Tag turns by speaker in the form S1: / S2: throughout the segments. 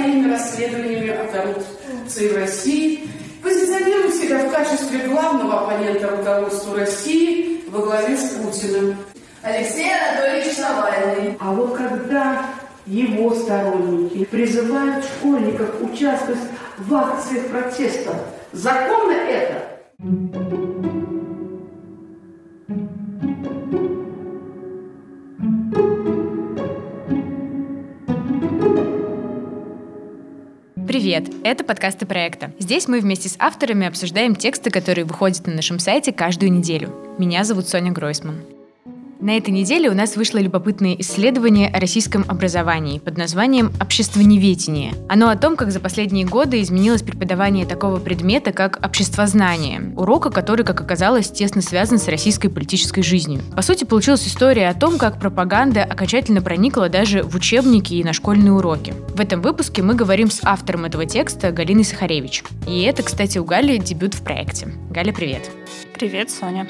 S1: своими расследованиями о коррупции в России, позиционирует себя в качестве главного оппонента руководству России во главе с Путиным.
S2: Алексей Анатольевич Навальный.
S3: А вот когда его сторонники призывают школьников участвовать в акциях протеста, законно это?
S4: Привет! Это подкасты проекта. Здесь мы вместе с авторами обсуждаем тексты, которые выходят на нашем сайте каждую неделю. Меня зовут Соня Гройсман. На этой неделе у нас вышло любопытное исследование о российском образовании под названием «Обществоневедение». Оно о том, как за последние годы изменилось преподавание такого предмета, как обществознание, урока, который, как оказалось, тесно связан с российской политической жизнью. По сути, получилась история о том, как пропаганда окончательно проникла даже в учебники и на школьные уроки. В этом выпуске мы говорим с автором этого текста Галиной Сахаревич. И это, кстати, у Гали дебют в проекте. Галя, привет.
S5: Привет, Соня.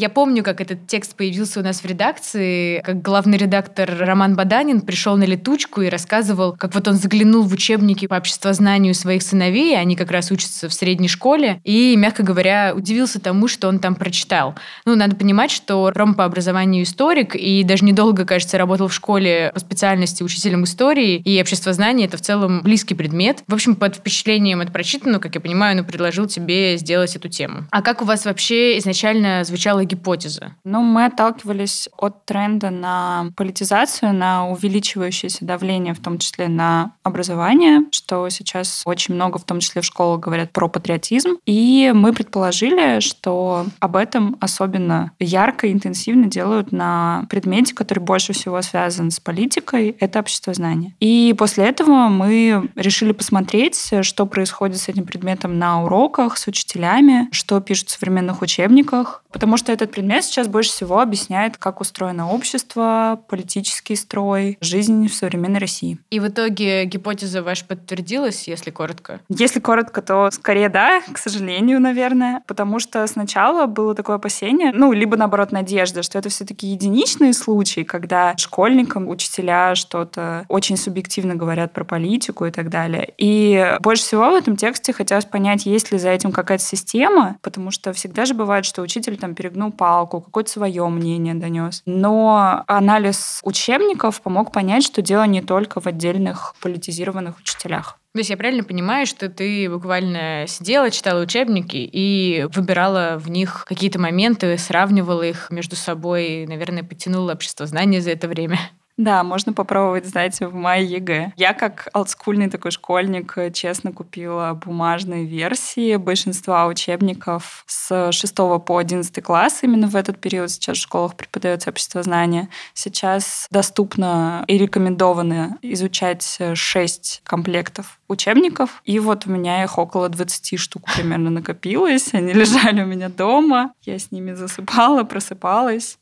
S4: Я помню, как этот текст появился у нас в редакции, как главный редактор Роман Баданин пришел на летучку и рассказывал, как вот он заглянул в учебники по обществознанию своих сыновей, они как раз учатся в средней школе, и, мягко говоря, удивился тому, что он там прочитал. Ну, надо понимать, что Ром по образованию историк, и даже недолго, кажется, работал в школе по специальности учителем истории, и обществознание — это в целом близкий предмет. В общем, под впечатлением от прочитанного, как я понимаю, он предложил тебе сделать эту тему. А как у вас вообще изначально звучало была гипотеза?
S5: Ну, мы отталкивались от тренда на политизацию, на увеличивающееся давление, в том числе на образование, что сейчас очень много, в том числе в школах, говорят про патриотизм. И мы предположили, что об этом особенно ярко и интенсивно делают на предмете, который больше всего связан с политикой, это общество знания. И после этого мы решили посмотреть, что происходит с этим предметом на уроках, с учителями, что пишут в современных учебниках, потому что этот предмет сейчас больше всего объясняет, как устроено общество, политический строй, жизнь в современной России.
S4: И в итоге гипотеза ваша подтвердилась, если коротко?
S5: Если коротко, то скорее да, к сожалению, наверное. Потому что сначала было такое опасение, ну, либо наоборот надежда, что это все-таки единичные случаи, когда школьникам учителя что-то очень субъективно говорят про политику и так далее. И больше всего в этом тексте хотелось понять, есть ли за этим какая-то система, потому что всегда же бывает, что учитель там перегнул палку, какое-то свое мнение донес. Но анализ учебников помог понять, что дело не только в отдельных политизированных учителях.
S4: То есть я правильно понимаю, что ты буквально сидела, читала учебники и выбирала в них какие-то моменты, сравнивала их между собой, наверное, подтянула обществознание за это время?
S5: Да, можно попробовать сдать в май ЕГЭ. Я как олдскульный такой школьник честно купила бумажные версии большинства учебников с 6 по 11 класс. Именно в этот период сейчас в школах преподается обществознание. Сейчас доступно и рекомендовано изучать 6 комплектов учебников. И вот у меня их около 20 штук примерно накопилось. Они лежали у меня дома. Я с ними засыпала, просыпалась.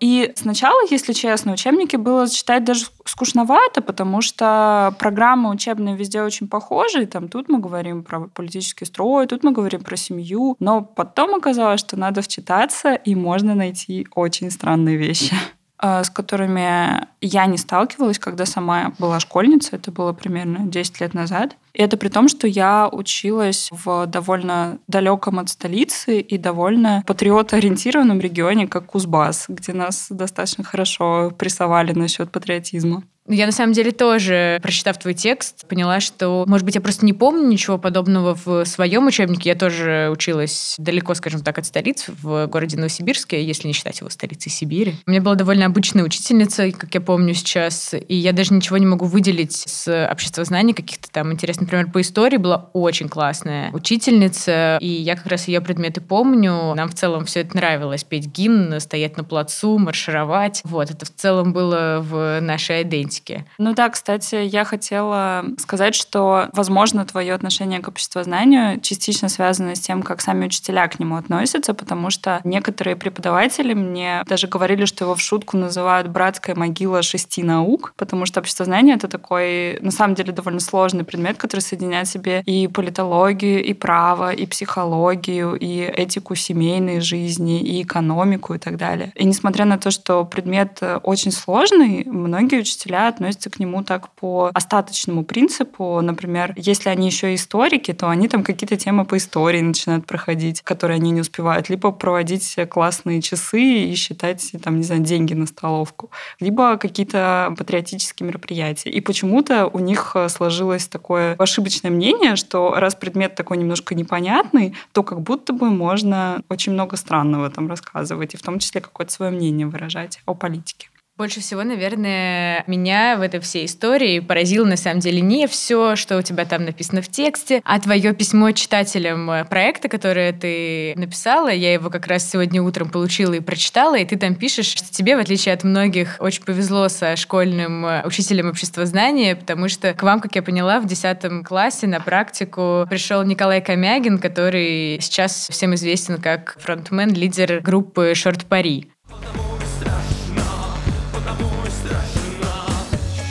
S5: И сначала, если честно, учебники было читать даже скучновато, потому что программы учебные везде очень похожи. Там тут мы говорим про политический строй, тут мы говорим про семью. Но потом оказалось, что надо вчитаться, и можно найти очень странные вещи с которыми я не сталкивалась, когда сама была школьницей. Это было примерно 10 лет назад. И это при том, что я училась в довольно далеком от столицы и довольно патриотоориентированном регионе, как Кузбасс, где нас достаточно хорошо прессовали насчет патриотизма.
S4: Я на самом деле тоже, прочитав твой текст, поняла, что, может быть, я просто не помню ничего подобного в своем учебнике. Я тоже училась далеко, скажем так, от столицы, в городе Новосибирске, если не считать его столицей Сибири. У меня была довольно обычная учительница, как я помню сейчас, и я даже ничего не могу выделить с общества знаний, каких-то там интересных например, по истории была очень классная учительница, и я как раз ее предметы помню. Нам в целом все это нравилось. Петь гимн, стоять на плацу, маршировать. Вот, это в целом было в нашей идентике. Политике.
S5: Ну да, кстати, я хотела сказать, что, возможно, твое отношение к обществознанию частично связано с тем, как сами учителя к нему относятся, потому что некоторые преподаватели мне даже говорили, что его в шутку называют «братская могила шести наук», потому что обществознание — это такой, на самом деле, довольно сложный предмет, который соединяет в себе и политологию, и право, и психологию, и этику семейной жизни, и экономику и так далее. И несмотря на то, что предмет очень сложный, многие учителя относятся к нему так по остаточному принципу. Например, если они еще историки, то они там какие-то темы по истории начинают проходить, которые они не успевают. Либо проводить классные часы и считать, там, не знаю, деньги на столовку. Либо какие-то патриотические мероприятия. И почему-то у них сложилось такое ошибочное мнение, что раз предмет такой немножко непонятный, то как будто бы можно очень много странного там рассказывать, и в том числе какое-то свое мнение выражать о политике.
S4: Больше всего, наверное, меня в этой всей истории поразило на самом деле не все, что у тебя там написано в тексте, а твое письмо читателям э, проекта, которое ты написала. Я его как раз сегодня утром получила и прочитала, и ты там пишешь, что тебе, в отличие от многих, очень повезло со школьным э, учителем обществознания, потому что к вам, как я поняла, в 10 классе на практику пришел Николай Комягин, который сейчас всем известен как фронтмен, лидер группы «Шорт Пари».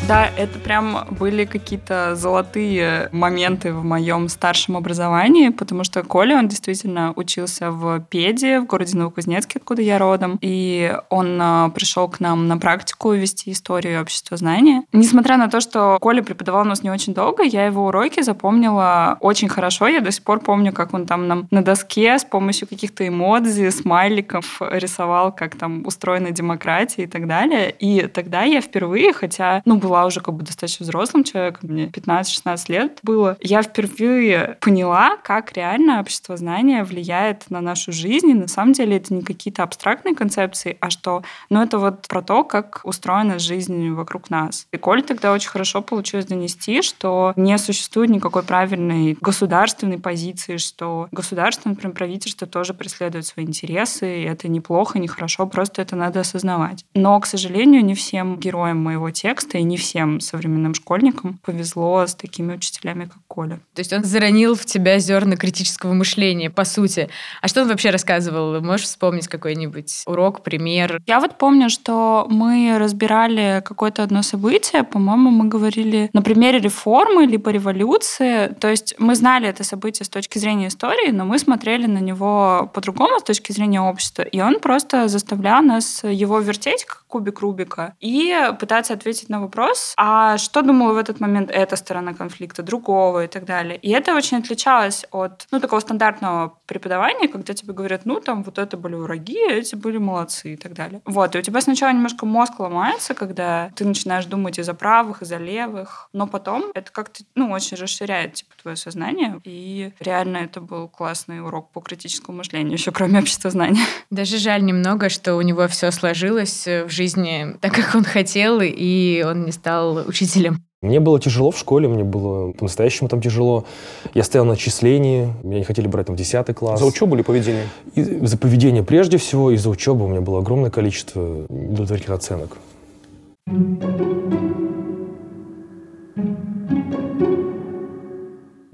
S5: Да, это прям были какие-то золотые моменты в моем старшем образовании, потому что Коля, он действительно учился в Педе, в городе Новокузнецке, откуда я родом, и он а, пришел к нам на практику вести историю общества знания. Несмотря на то, что Коля преподавал нас не очень долго, я его уроки запомнила очень хорошо. Я до сих пор помню, как он там нам на доске с помощью каких-то эмодзи, смайликов рисовал, как там устроена демократия и так далее. И тогда я впервые, хотя, ну, была была уже как бы достаточно взрослым человеком, мне 15-16 лет было, я впервые поняла, как реально общество знания влияет на нашу жизнь. И на самом деле это не какие-то абстрактные концепции, а что, ну, это вот про то, как устроена жизнь вокруг нас. И Коль тогда очень хорошо получилось донести, что не существует никакой правильной государственной позиции, что государство, например, правительство тоже преследует свои интересы, и это неплохо, не хорошо, просто это надо осознавать. Но, к сожалению, не всем героям моего текста и не всем всем современным школьникам повезло с такими учителями, как Коля.
S4: То есть он заронил в тебя зерна критического мышления, по сути. А что он вообще рассказывал? Можешь вспомнить какой-нибудь урок, пример?
S5: Я вот помню, что мы разбирали какое-то одно событие, по-моему, мы говорили на примере реформы либо революции. То есть мы знали это событие с точки зрения истории, но мы смотрели на него по-другому с точки зрения общества. И он просто заставлял нас его вертеть, кубик Рубика, и пытаться ответить на вопрос, а что думала в этот момент эта сторона конфликта, другого и так далее. И это очень отличалось от ну, такого стандартного преподавания, когда тебе говорят, ну, там, вот это были враги, а эти были молодцы и так далее. Вот, и у тебя сначала немножко мозг ломается, когда ты начинаешь думать и за правых, и за левых, но потом это как-то, ну, очень расширяет, типа, твое сознание, и реально это был классный урок по критическому мышлению, еще кроме общества знания.
S4: Даже жаль немного, что у него все сложилось в жизни так, как он хотел, и он не стал учителем?
S6: Мне было тяжело в школе, мне было по-настоящему там тяжело. Я стоял на отчислении, меня не хотели брать там в 10 класс.
S7: За учебу или поведение?
S6: И, за поведение прежде всего, и за учебу у меня было огромное количество удовлетворительных оценок.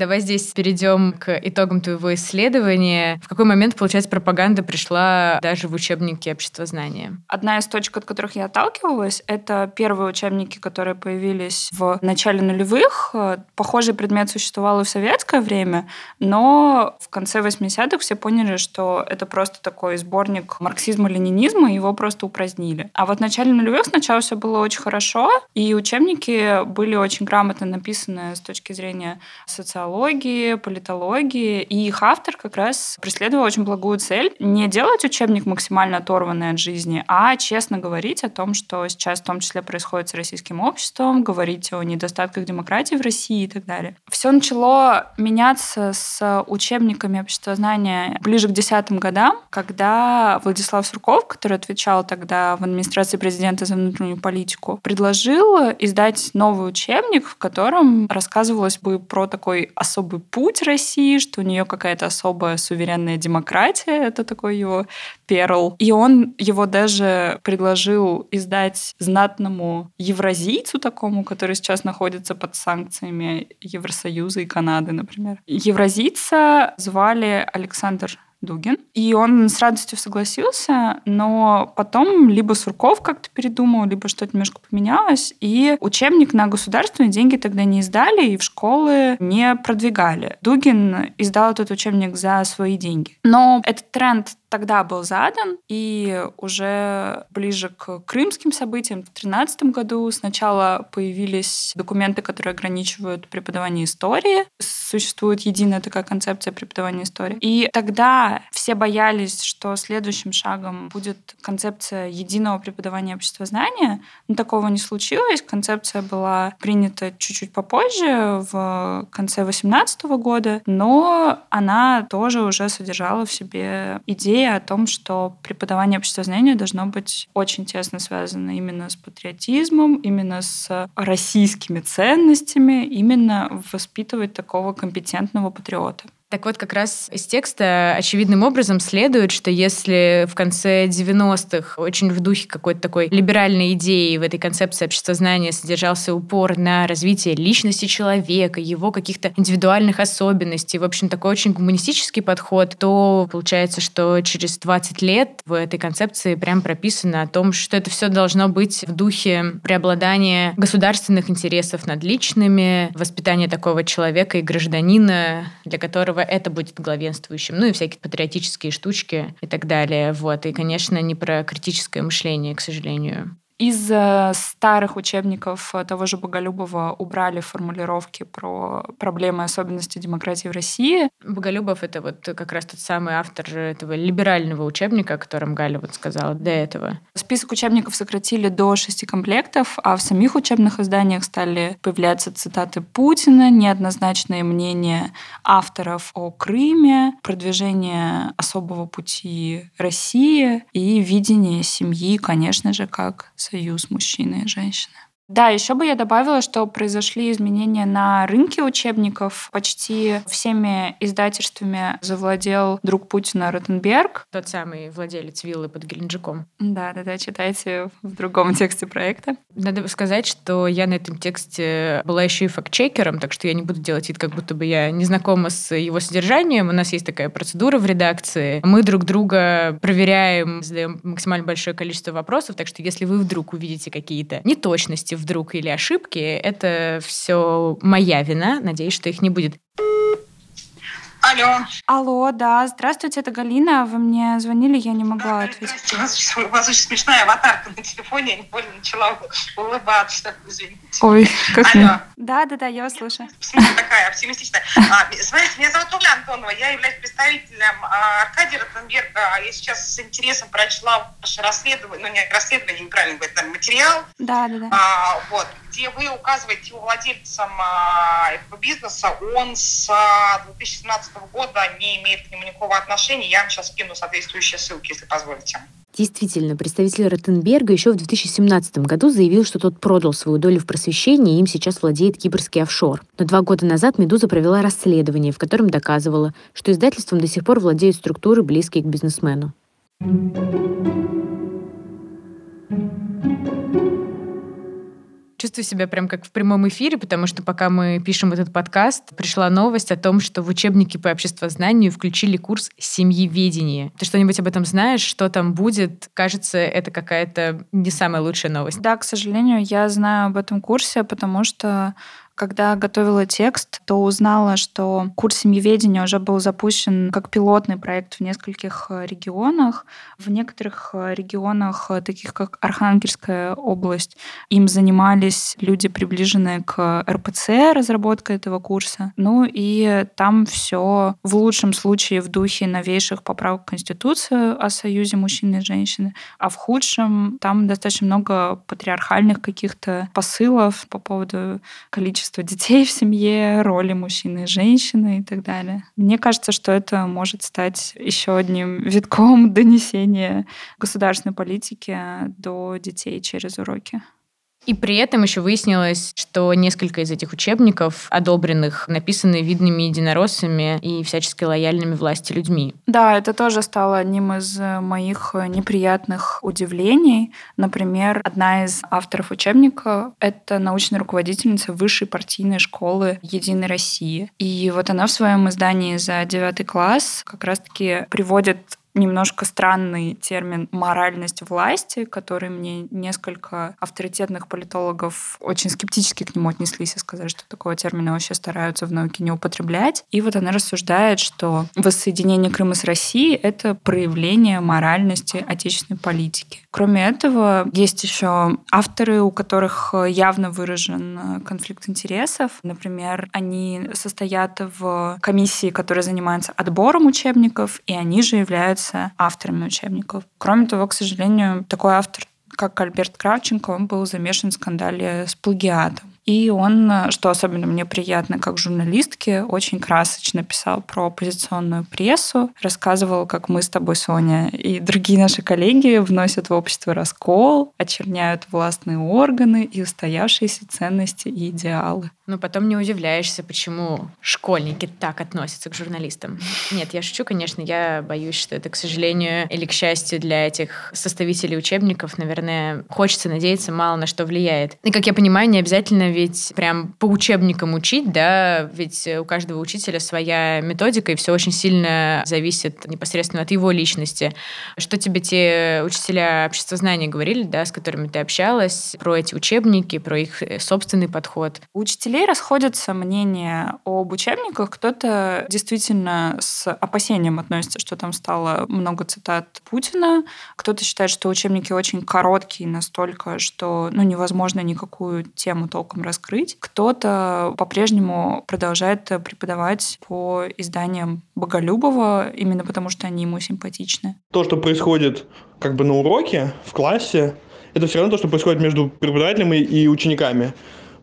S4: Давай здесь перейдем к итогам твоего исследования. В какой момент, получается, пропаганда пришла даже в учебники обществознания?
S5: Одна из точек, от которых я отталкивалась, это первые учебники, которые появились в начале нулевых. Похожий предмет существовал и в советское время, но в конце 80-х все поняли, что это просто такой сборник марксизма-ленинизма, его просто упразднили. А вот в начале нулевых сначала все было очень хорошо, и учебники были очень грамотно написаны с точки зрения социологии, социологии, политологии. И их автор как раз преследовал очень благую цель не делать учебник максимально оторванный от жизни, а честно говорить о том, что сейчас в том числе происходит с российским обществом, говорить о недостатках демократии в России и так далее. Все начало меняться с учебниками обществознания ближе к десятым годам, когда Владислав Сурков, который отвечал тогда в администрации президента за внутреннюю политику, предложил издать новый учебник, в котором рассказывалось бы про такой особый путь России, что у нее какая-то особая суверенная демократия. Это такой его перл. И он его даже предложил издать знатному евразийцу такому, который сейчас находится под санкциями Евросоюза и Канады, например. Евразийца звали Александр Дугин. И он с радостью согласился, но потом либо Сурков как-то передумал, либо что-то немножко поменялось, и учебник на государственные деньги тогда не издали и в школы не продвигали. Дугин издал этот учебник за свои деньги. Но этот тренд тогда был задан, и уже ближе к крымским событиям в 2013 году сначала появились документы, которые ограничивают преподавание истории. Существует единая такая концепция преподавания истории. И тогда все боялись, что следующим шагом будет концепция единого преподавания общества знания, но такого не случилось. Концепция была принята чуть-чуть попозже, в конце 2018 года, но она тоже уже содержала в себе идеи идея о том, что преподавание обществознания должно быть очень тесно связано именно с патриотизмом, именно с российскими ценностями, именно воспитывать такого компетентного патриота.
S4: Так вот, как раз из текста очевидным образом следует, что если в конце 90-х очень в духе какой-то такой либеральной идеи в этой концепции обществознания содержался упор на развитие личности человека, его каких-то индивидуальных особенностей, в общем, такой очень гуманистический подход, то получается, что через 20 лет в этой концепции прям прописано о том, что это все должно быть в духе преобладания государственных интересов над личными, воспитания такого человека и гражданина, для которого это будет главенствующим. Ну и всякие патриотические штучки и так далее. Вот. И, конечно, не про критическое мышление, к сожалению.
S5: Из э, старых учебников э, того же Боголюбова убрали формулировки про проблемы и особенности демократии в России.
S4: Боголюбов — это вот как раз тот самый автор этого либерального учебника, о котором Галя вот сказала до этого.
S5: Список учебников сократили до шести комплектов, а в самих учебных изданиях стали появляться цитаты Путина, неоднозначные мнения авторов о Крыме, продвижение особого пути России и видение семьи, конечно же, как союз мужчины и женщины. Да, еще бы я добавила, что произошли изменения на рынке учебников. Почти всеми издательствами завладел друг Путина Ротенберг.
S4: Тот самый владелец виллы под Геленджиком.
S5: Да, да, да, читайте в другом тексте проекта.
S4: Надо сказать, что я на этом тексте была еще и фактчекером, так что я не буду делать вид, как будто бы я не знакома с его содержанием. У нас есть такая процедура в редакции. Мы друг друга проверяем, задаем максимально большое количество вопросов, так что если вы вдруг увидите какие-то неточности вдруг или ошибки, это все моя вина. Надеюсь, что их не будет.
S7: Алло.
S5: Алло, да. Здравствуйте, это Галина. Вы мне звонили, я не могла да, ответить.
S7: У вас, у вас очень смешная аватарка на телефоне, я невольно начала улыбаться. Извините.
S5: Ой, как Алло. Да, да, да, я вас слушаю.
S7: Посмотрите, такая оптимистичная. А, смотрите, меня зовут Уля Антонова, я являюсь представителем а, Аркадия Ротенберга. Я сейчас с интересом прочла ваше расследование, ну не расследование, неправильно говорить, материал.
S5: Да, да, да.
S7: А, вот, где вы указываете владельцам а, этого бизнеса, он с 2017 а, года не имеет к нему никакого отношения. Я вам сейчас скину соответствующие ссылки, если позволите.
S8: Действительно, представитель Ротенберга еще в 2017 году заявил, что тот продал свою долю в просвещении, и им сейчас владеет кипрский офшор. Но два года назад «Медуза» провела расследование, в котором доказывала, что издательством до сих пор владеют структуры, близкие к бизнесмену.
S4: Чувствую себя прям как в прямом эфире, потому что пока мы пишем этот подкаст, пришла новость о том, что в учебнике по обществознанию включили курс семьеведения. Ты что-нибудь об этом знаешь? Что там будет? Кажется, это какая-то не самая лучшая новость.
S5: Да, к сожалению, я знаю об этом курсе, потому что когда готовила текст, то узнала, что курс семьеведения уже был запущен как пилотный проект в нескольких э, регионах. В некоторых э, регионах, э, таких как Архангельская область, им занимались люди, приближенные к РПЦ, разработка этого курса. Ну и там все в лучшем случае в духе новейших поправок в Конституцию о союзе мужчины и женщины, а в худшем там достаточно много патриархальных каких-то посылов по поводу количества количество детей в семье, роли мужчины и женщины и так далее. Мне кажется, что это может стать еще одним витком донесения государственной политики до детей через уроки.
S4: И при этом еще выяснилось, что несколько из этих учебников, одобренных, написаны видными единороссами и всячески лояльными власти людьми.
S5: Да, это тоже стало одним из моих неприятных удивлений. Например, одна из авторов учебника — это научная руководительница высшей партийной школы «Единой России». И вот она в своем издании за девятый класс как раз-таки приводит немножко странный термин «моральность власти», который мне несколько авторитетных политологов очень скептически к нему отнеслись и сказали, что такого термина вообще стараются в науке не употреблять. И вот она рассуждает, что воссоединение Крыма с Россией — это проявление моральности отечественной политики. Кроме этого, есть еще авторы, у которых явно выражен конфликт интересов. Например, они состоят в комиссии, которая занимается отбором учебников, и они же являются являются авторами учебников. Кроме того, к сожалению, такой автор, как Альберт Кравченко, он был замешан в скандале с плагиатом. И он, что особенно мне приятно как журналистке, очень красочно писал про оппозиционную прессу, рассказывал, как мы с тобой, Соня, и другие наши коллеги вносят в общество раскол, очерняют властные органы и устоявшиеся ценности и идеалы.
S4: Но потом не удивляешься, почему школьники так относятся к журналистам. Нет, я шучу, конечно, я боюсь, что это, к сожалению, или к счастью для этих составителей учебников, наверное, хочется надеяться, мало на что влияет. И, как я понимаю, не обязательно ведь прям по учебникам учить, да, ведь у каждого учителя своя методика, и все очень сильно зависит непосредственно от его личности. Что тебе те учителя обществознания говорили, да, с которыми ты общалась, про эти учебники, про их э, собственный подход?
S5: Учителя учителей расходятся мнения об учебниках. Кто-то действительно с опасением относится, что там стало много цитат Путина. Кто-то считает, что учебники очень короткие настолько, что ну, невозможно никакую тему толком раскрыть. Кто-то по-прежнему продолжает преподавать по изданиям Боголюбова, именно потому что они ему симпатичны.
S9: То, что происходит как бы на уроке, в классе, это все равно то, что происходит между преподавателем и учениками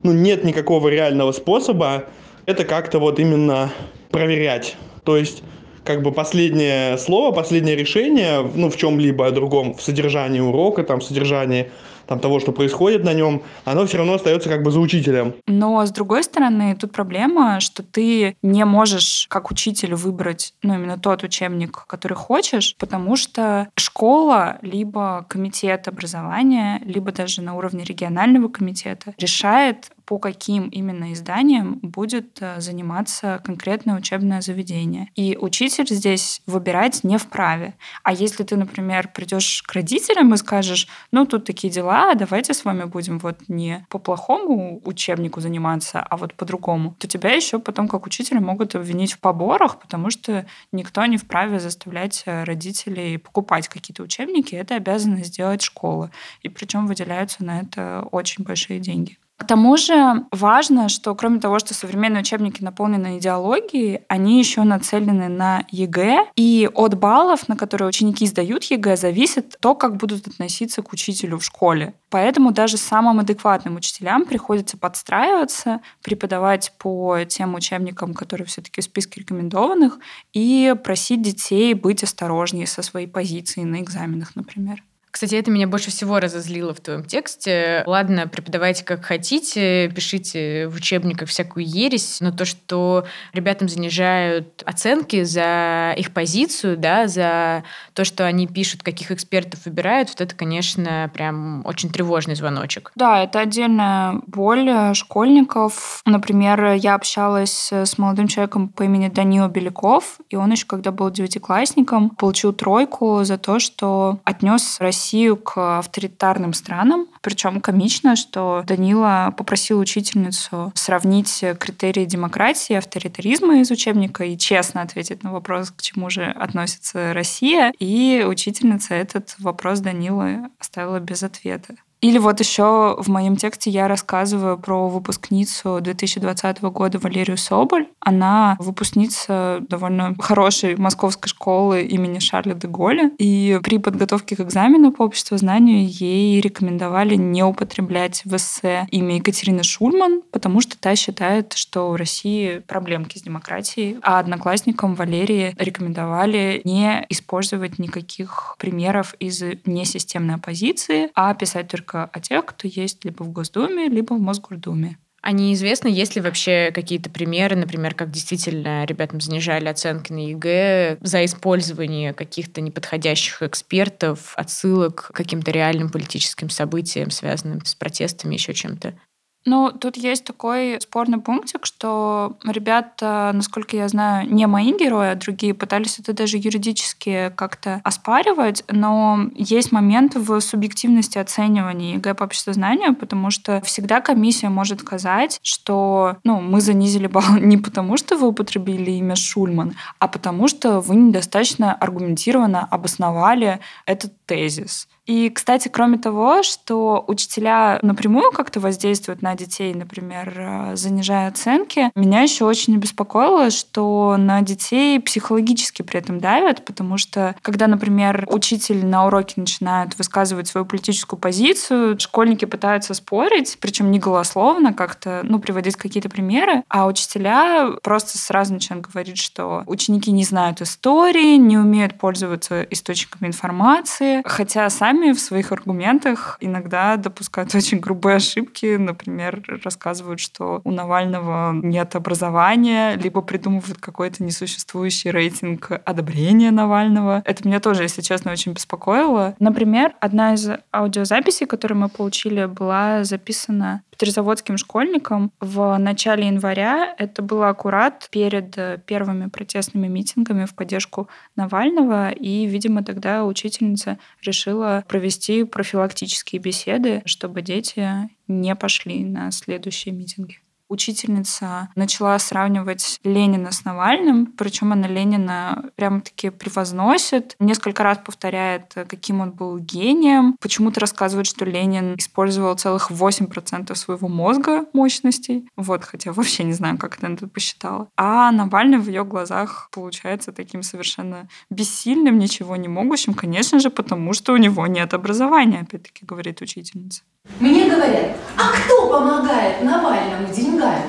S9: ну, нет никакого реального способа это как-то вот именно проверять. То есть как бы последнее слово, последнее решение, ну, в чем-либо другом, в содержании урока, там, в содержании там, того, что происходит на нем, оно все равно остается как бы за учителем.
S5: Но, с другой стороны, тут проблема, что ты не можешь как учитель выбрать, ну, именно тот учебник, который хочешь, потому что школа, либо комитет образования, либо даже на уровне регионального комитета решает по каким именно изданиям будет э, заниматься конкретное учебное заведение. И учитель здесь выбирать не вправе. А если ты, например, придешь к родителям и скажешь, ну, тут такие дела, давайте с вами будем вот не по плохому учебнику заниматься, а вот по-другому, то тебя еще потом как учителя могут обвинить в поборах, потому что никто не вправе заставлять э, родителей покупать какие-то учебники. Это обязана сделать школа. И причем выделяются на это очень большие деньги. К тому же важно, что кроме того, что современные учебники наполнены идеологией, они еще нацелены на ЕГЭ, и от баллов, на которые ученики сдают ЕГЭ, зависит то, как будут относиться к учителю в школе. Поэтому даже самым адекватным учителям приходится подстраиваться, преподавать по тем учебникам, которые все-таки в списке рекомендованных, и просить детей быть осторожнее со своей позицией на экзаменах, например.
S4: Кстати, это меня больше всего разозлило в твоем тексте. Ладно, преподавайте как хотите, пишите в учебниках всякую ересь, но то, что ребятам занижают оценки за их позицию, да, за то, что они пишут, каких экспертов выбирают, вот это, конечно, прям очень тревожный звоночек.
S5: Да, это отдельная боль школьников. Например, я общалась с молодым человеком по имени Даниил Беляков, и он еще, когда был девятиклассником, получил тройку за то, что отнес Россию Россию к авторитарным странам. Причем комично, что Данила попросил учительницу сравнить критерии демократии и авторитаризма из учебника и честно ответить на вопрос, к чему же относится Россия. И учительница этот вопрос Данилы оставила без ответа. Или вот еще в моем тексте я рассказываю про выпускницу 2020 года Валерию Соболь. Она выпускница довольно хорошей московской школы имени Шарля де Голля. И при подготовке к экзамену по обществознанию ей рекомендовали не употреблять в эссе имя Екатерины Шульман, потому что та считает, что в России проблемки с демократией, а одноклассникам Валерии рекомендовали не использовать никаких примеров из несистемной оппозиции, а писать только о тех, кто есть либо в Госдуме, либо в Мосгордуме.
S4: А неизвестно, есть ли вообще какие-то примеры, например, как действительно ребятам занижали оценки на ЕГЭ за использование каких-то неподходящих экспертов, отсылок к каким-то реальным политическим событиям, связанным с протестами, еще чем-то?
S5: Ну, тут есть такой спорный пунктик, что ребята, насколько я знаю, не мои герои, а другие пытались это даже юридически как-то оспаривать, но есть момент в субъективности оценивания ЕГЭ по обществознанию, потому что всегда комиссия может сказать, что ну, мы занизили балл не потому, что вы употребили имя Шульман, а потому что вы недостаточно аргументированно обосновали этот тезис. И, кстати, кроме того, что учителя напрямую как-то воздействуют на детей, например, э, занижая оценки, меня еще очень беспокоило, что на детей психологически при этом давят, потому что когда, например, учитель на уроке начинает высказывать свою политическую позицию, школьники пытаются спорить, причем не голословно, как-то, ну, приводить какие-то примеры, а учителя просто сразу начинают говорить, что ученики не знают истории, не умеют пользоваться источниками информации, хотя сами сами в своих аргументах иногда допускают очень грубые ошибки. Например, рассказывают, что у Навального нет образования, либо придумывают какой-то несуществующий рейтинг одобрения Навального. Это меня тоже, если честно, очень беспокоило. Например, одна из аудиозаписей, которую мы получили, была записана петрозаводским школьникам в начале января. Это было аккурат перед э, первыми протестными митингами в поддержку Навального. И, видимо, тогда учительница решила провести профилактические беседы, чтобы дети не пошли на следующие митинги учительница начала сравнивать Ленина с Навальным, причем она Ленина прямо-таки превозносит, несколько раз повторяет, каким он был гением. Почему-то рассказывает, что Ленин использовал целых 8% своего мозга мощностей. Вот, хотя вообще не знаю, как она это посчитала. А Навальный в ее глазах получается таким совершенно бессильным, ничего не могущим, конечно же, потому что у него нет образования, опять-таки говорит учительница.
S10: Мне говорят, а кто помогает Навальному деньгами?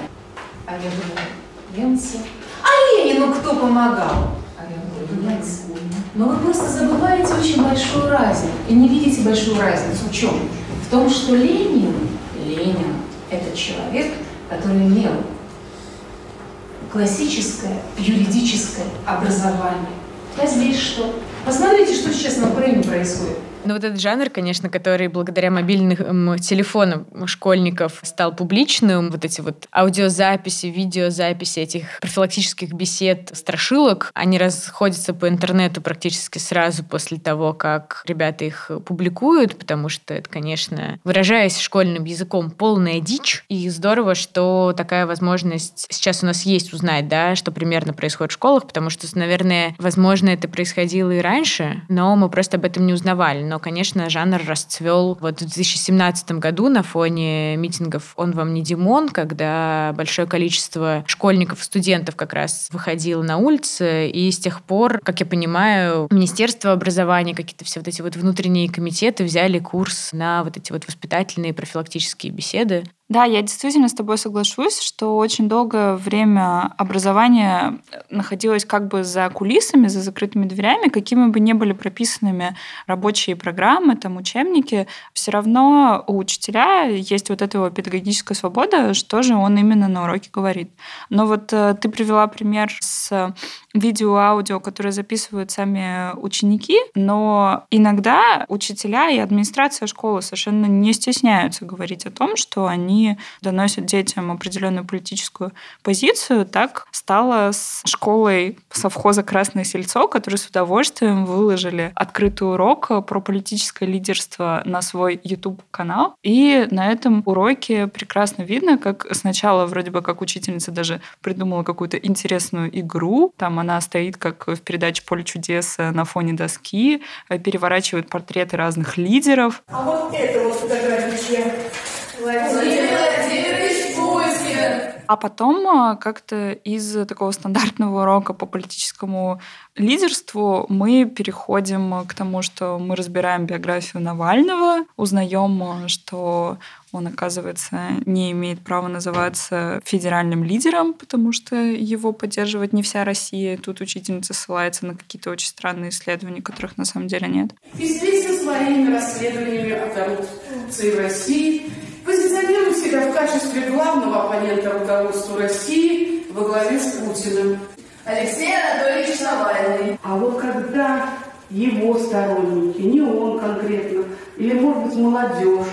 S10: А я думаю, немцы. А Ленину кто помогал? А я говорю, немцы. Но вы просто забываете очень большую разницу. И не видите большую разницу в чем? В том, что Ленин, Ленин – это человек, который имел классическое юридическое образование. А здесь что? Посмотрите, что сейчас на Украине происходит.
S4: Ну вот этот жанр, конечно, который благодаря мобильным телефонам школьников стал публичным, вот эти вот аудиозаписи, видеозаписи этих профилактических бесед, страшилок, они расходятся по интернету практически сразу после того, как ребята их публикуют, потому что это, конечно, выражаясь школьным языком, полная дичь. И здорово, что такая возможность сейчас у нас есть узнать, да, что примерно происходит в школах, потому что, наверное, возможно, это происходило и раньше, но мы просто об этом не узнавали но, конечно, жанр расцвел вот в 2017 году на фоне митингов «Он вам не Димон», когда большое количество школьников, студентов как раз выходило на улицы, и с тех пор, как я понимаю, Министерство образования, какие-то все вот эти вот внутренние комитеты взяли курс на вот эти вот воспитательные профилактические беседы.
S5: Да, я действительно с тобой соглашусь, что очень долгое время образование находилось как бы за кулисами, за закрытыми дверями, какими бы ни были прописанными рабочие программы, там, учебники, все равно у учителя есть вот эта его педагогическая свобода, что же он именно на уроке говорит. Но вот э, ты привела пример с видео, аудио, которые записывают сами ученики, но иногда учителя и администрация школы совершенно не стесняются говорить о том, что они доносят детям определенную политическую позицию. Так стало с школой совхоза «Красное сельцо», которые с удовольствием выложили открытый урок про политическое лидерство на свой YouTube-канал. И на этом уроке прекрасно видно, как сначала вроде бы как учительница даже придумала какую-то интересную игру. Там она стоит, как в передаче «Поле чудес» на фоне доски, переворачивает портреты разных лидеров.
S10: А вот это вот фотография Владимир Владимирович Путин.
S5: А потом как-то из такого стандартного урока по политическому лидерству мы переходим к тому, что мы разбираем биографию Навального, узнаем, что он, оказывается, не имеет права называться федеральным лидером, потому что его поддерживает не вся Россия. Тут учительница ссылается на какие-то очень странные исследования, которых на самом деле нет.
S1: Известен своими расследованиями о коррупции в России, позиционирует себя в качестве главного оппонента руководства России во главе с Путиным.
S2: Алексей Анатольевич Навальный.
S3: А вот когда его сторонники, не он конкретно, или, может быть, молодежь,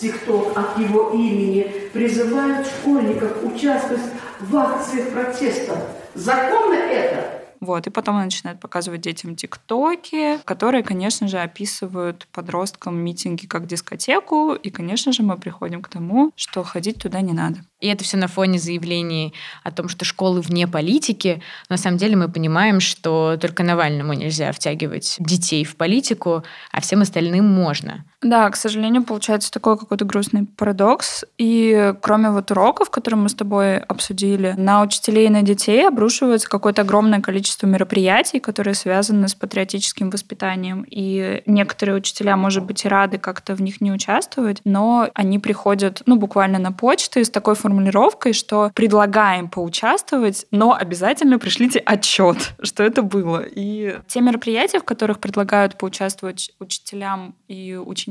S3: ТикТок от его имени призывают школьников участвовать в акциях протеста. Законно это?
S5: Вот, и потом она начинает показывать детям тиктоки, которые, конечно же, описывают подросткам митинги как дискотеку, и, конечно же, мы приходим к тому, что ходить туда не надо.
S4: И это все на фоне заявлений о том, что школы вне политики. На самом деле мы понимаем, что только Навальному нельзя втягивать детей в политику, а всем остальным можно.
S5: Да, к сожалению, получается такой какой-то грустный парадокс. И кроме вот уроков, которые мы с тобой обсудили, на учителей и на детей обрушивается какое-то огромное количество мероприятий, которые связаны с патриотическим воспитанием. И некоторые учителя, может быть, и рады как-то в них не участвовать, но они приходят, ну, буквально на почту с такой формулировкой, что предлагаем поучаствовать, но обязательно пришлите отчет, что это было. И те мероприятия, в которых предлагают поучаствовать учителям и ученикам,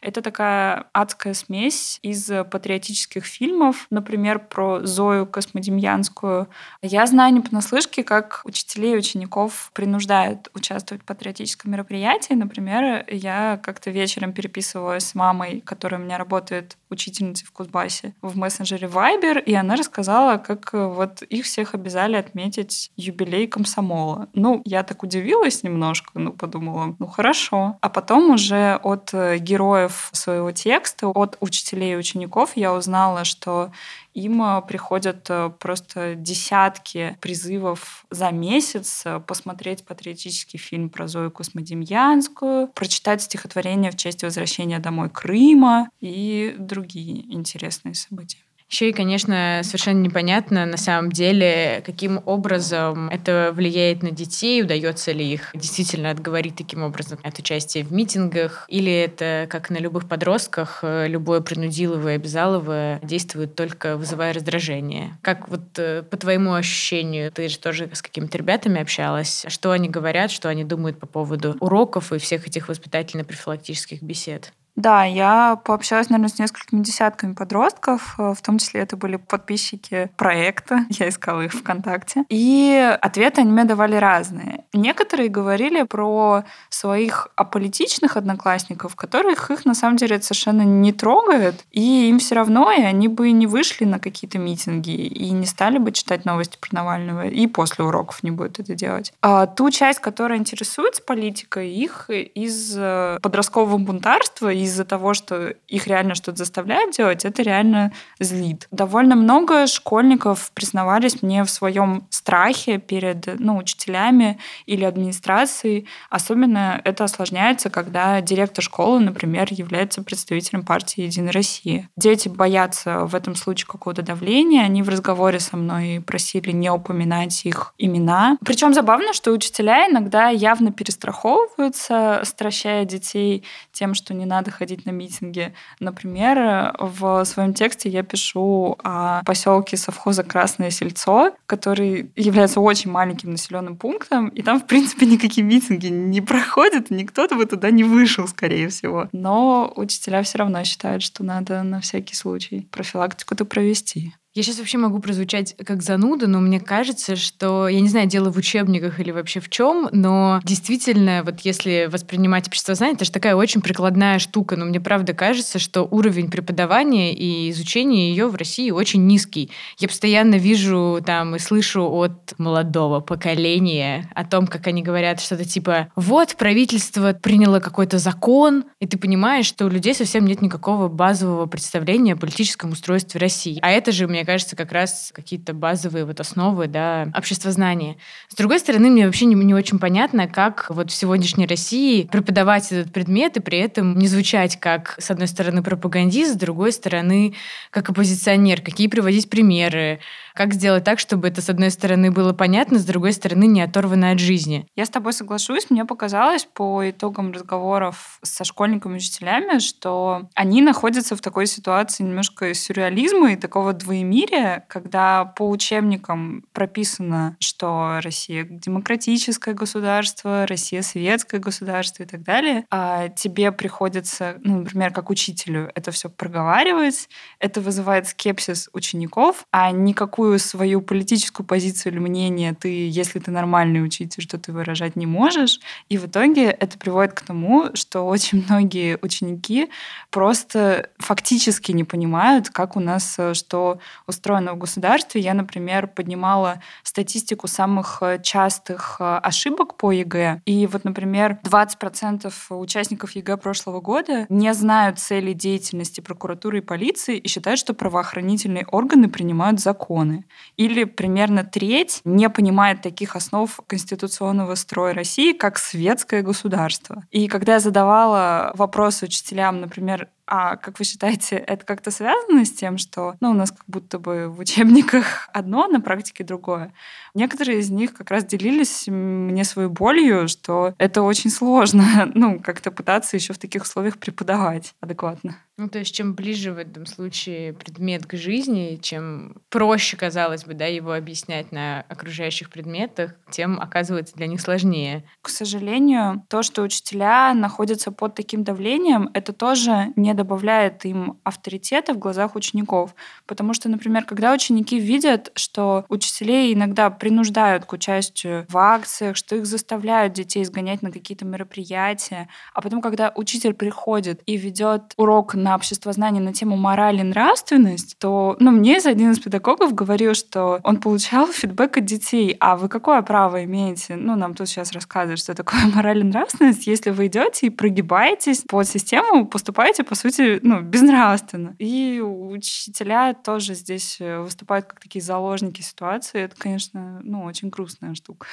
S5: это такая адская смесь из патриотических фильмов, например, про Зою Космодемьянскую. Я знаю не понаслышке, как учителей и учеников принуждают участвовать в патриотическом мероприятии. Например, я как-то вечером переписывалась с мамой, которая у меня работает учительницей в Кузбассе, в мессенджере мессенджере Viber, и она рассказала, как э, вот их всех обязали отметить юбилей комсомола. Ну, я так удивилась немножко, ну, подумала, ну, хорошо. А потом уже от э, героев своего текста, от учителей и учеников я узнала, что им э, приходят просто десятки призывов за месяц посмотреть патриотический фильм про Зою Космодемьянскую, прочитать стихотворение в честь возвращения домой Крыма и другие интересные события.
S4: Еще и, конечно, совершенно непонятно на самом деле, каким образом это влияет на детей, удается ли их действительно отговорить таким образом от участия в митингах, или это, как на любых подростках, любое принудиловое, обязаловое действует только вызывая раздражение. Как вот э, по твоему ощущению, ты же тоже с какими-то ребятами общалась, что они говорят, что они думают по поводу уроков и всех этих воспитательно-профилактических бесед?
S5: Да, я пообщалась, наверное, с несколькими десятками подростков, э, в том числе это были подписчики проекта, я искала их ВКонтакте. И ответы они мне давали разные. Некоторые говорили про своих аполитичных одноклассников, которых их на самом деле совершенно не трогает, и им все равно, и они бы не вышли на какие-то митинги, и не стали бы читать новости про Навального, и после уроков не будут это делать. А ту часть, которая интересуется политикой, их из э, подросткового бунтарства, из-за того, что их реально что-то заставляют делать, это реально злит. Довольно много школьников признавались мне в своем страхе перед ну, учителями или администрацией. Особенно это осложняется, когда директор школы, например, является представителем партии «Единая Россия». Дети боятся в этом случае какого-то давления. Они в разговоре со мной просили не упоминать их имена. Причем забавно, что учителя иногда явно перестраховываются, стращая детей тем, что не надо ходить на митинги. Например, в своем тексте я пишу о поселке совхоза Красное Сельцо, который является очень маленьким населенным пунктом, и там, в принципе, никакие митинги не проходят, никто бы туда не вышел, скорее всего. Но учителя все равно считают, что надо на всякий случай профилактику-то провести.
S4: Я сейчас вообще могу прозвучать как зануда, но мне кажется, что, я не знаю, дело в учебниках или вообще в чем, но действительно, вот если воспринимать общество знания, это же такая очень прикладная штука, но мне правда кажется, что уровень преподавания и изучения ее в России очень низкий. Я постоянно вижу там и слышу от молодого поколения о том, как они говорят что-то типа «вот, правительство приняло какой-то закон», и ты понимаешь, что у людей совсем нет никакого базового представления о политическом устройстве России. А это же, мне мне кажется, как раз какие-то базовые вот основы, да, обществознания. С другой стороны, мне вообще не, не очень понятно, как вот в сегодняшней России преподавать этот предмет и при этом не звучать как, с одной стороны, пропагандист, с другой стороны, как оппозиционер, какие приводить примеры, как сделать так, чтобы это, с одной стороны, было понятно, с другой стороны, не оторвано от жизни?
S5: Я с тобой соглашусь. Мне показалось по итогам разговоров со школьниками и учителями, что они находятся в такой ситуации немножко сюрреализма и такого двоемирия, когда по учебникам прописано, что Россия демократическое государство, Россия светское государство и так далее, а тебе приходится, ну, например, как учителю, это все проговаривать, это вызывает скепсис учеников, а никакую никакую свою политическую позицию или мнение ты, если ты нормальный учитель, что ты выражать не можешь. И в итоге это приводит к тому, что очень многие ученики просто фактически не понимают, как у нас э, что устроено в государстве. Я, например, поднимала статистику самых э, частых э, ошибок по ЕГЭ. И вот, например, 20% участников ЕГЭ прошлого года не знают цели деятельности прокуратуры и полиции и считают, что правоохранительные органы принимают законы законы. Или примерно треть не понимает таких основ конституционного строя России, как светское государство. И когда я задавала вопросы учителям, например, а как вы считаете, это как-то связано с тем, что ну, у нас как будто бы в учебниках одно, на практике другое? Некоторые из них как раз делились мне своей болью, что это очень сложно, ну, как-то пытаться еще в таких условиях преподавать адекватно.
S4: Ну, то есть, чем ближе в этом случае предмет к жизни, чем проще, казалось бы, да, его объяснять на окружающих предметах, тем оказывается для них сложнее.
S5: К сожалению, то, что учителя находятся под таким давлением, это тоже не добавляет им авторитета в глазах учеников. Потому что, например, когда ученики видят, что учителей иногда принуждают к участию в акциях, что их заставляют детей сгонять на какие-то мероприятия, а потом, когда учитель приходит и ведет урок на обществознание на тему мораль и нравственность, то ну, мне один из педагогов говорил, что он получал фидбэк от детей. А вы какое право имеете? Ну, нам тут сейчас рассказывают, что такое мораль и нравственность, если вы идете и прогибаетесь под систему, поступаете, по сути, ну, безнравственно. И учителя тоже здесь э, выступают как такие заложники ситуации. Это, конечно, ну, очень грустная штука.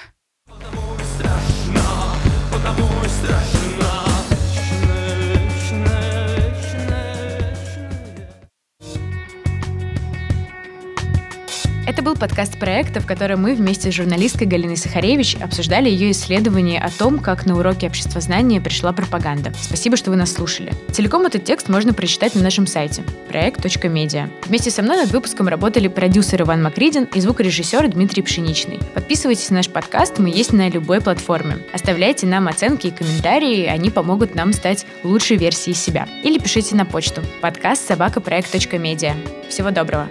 S5: Потому страшно, потому страшно.
S4: Это был подкаст проекта, в котором мы вместе с журналисткой Галиной Сахаревич обсуждали ее исследование о том, как на уроке обществознания пришла пропаганда. Спасибо, что вы нас слушали. Целиком этот текст можно прочитать на нашем сайте проект.медиа. Вместе со мной над выпуском работали продюсер Иван Макридин и звукорежиссер Дмитрий Пшеничный. Подписывайтесь на наш подкаст, мы есть на любой платформе. Оставляйте нам оценки и комментарии, они помогут нам стать лучшей версией себя. Или пишите на почту подкаст собакапроект.медиа. Всего доброго!